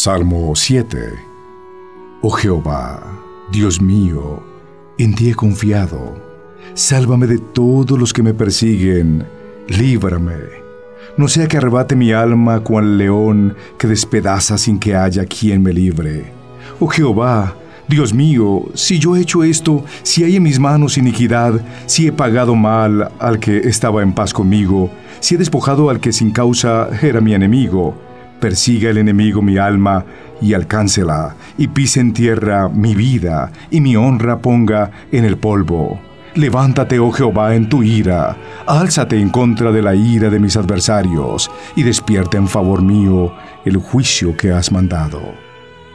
Salmo 7 Oh Jehová, Dios mío, en ti he confiado. Sálvame de todos los que me persiguen. Líbrame. No sea que arrebate mi alma cual león que despedaza sin que haya quien me libre. Oh Jehová, Dios mío, si yo he hecho esto, si hay en mis manos iniquidad, si he pagado mal al que estaba en paz conmigo, si he despojado al que sin causa era mi enemigo, Persiga el enemigo mi alma y alcáncela, y pise en tierra mi vida, y mi honra ponga en el polvo. Levántate, oh Jehová, en tu ira, álzate en contra de la ira de mis adversarios, y despierta en favor mío el juicio que has mandado.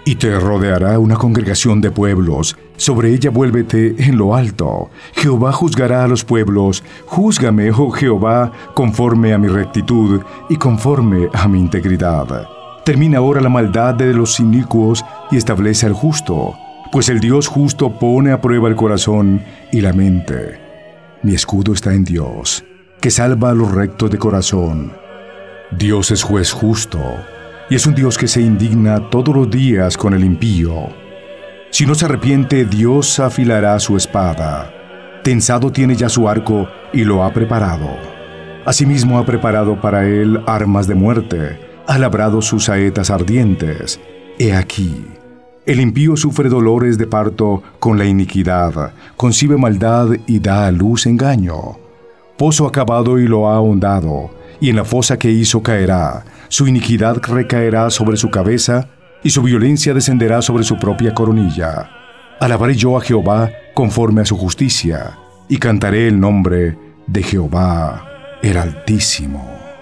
Y te rodeará una congregación de pueblos, sobre ella vuélvete en lo alto. Jehová juzgará a los pueblos, júzgame, oh Jehová, conforme a mi rectitud y conforme a mi integridad. Termina ahora la maldad de los inicuos y establece al justo, pues el Dios justo pone a prueba el corazón y la mente. Mi escudo está en Dios, que salva a los rectos de corazón. Dios es juez justo y es un Dios que se indigna todos los días con el impío. Si no se arrepiente, Dios afilará su espada. Tensado tiene ya su arco y lo ha preparado. Asimismo ha preparado para él armas de muerte, ha labrado sus saetas ardientes. He aquí, el impío sufre dolores de parto con la iniquidad, concibe maldad y da a luz engaño. Pozo acabado y lo ha ahondado, y en la fosa que hizo caerá, su iniquidad recaerá sobre su cabeza, y su violencia descenderá sobre su propia coronilla. Alabaré yo a Jehová conforme a su justicia, y cantaré el nombre de Jehová el Altísimo.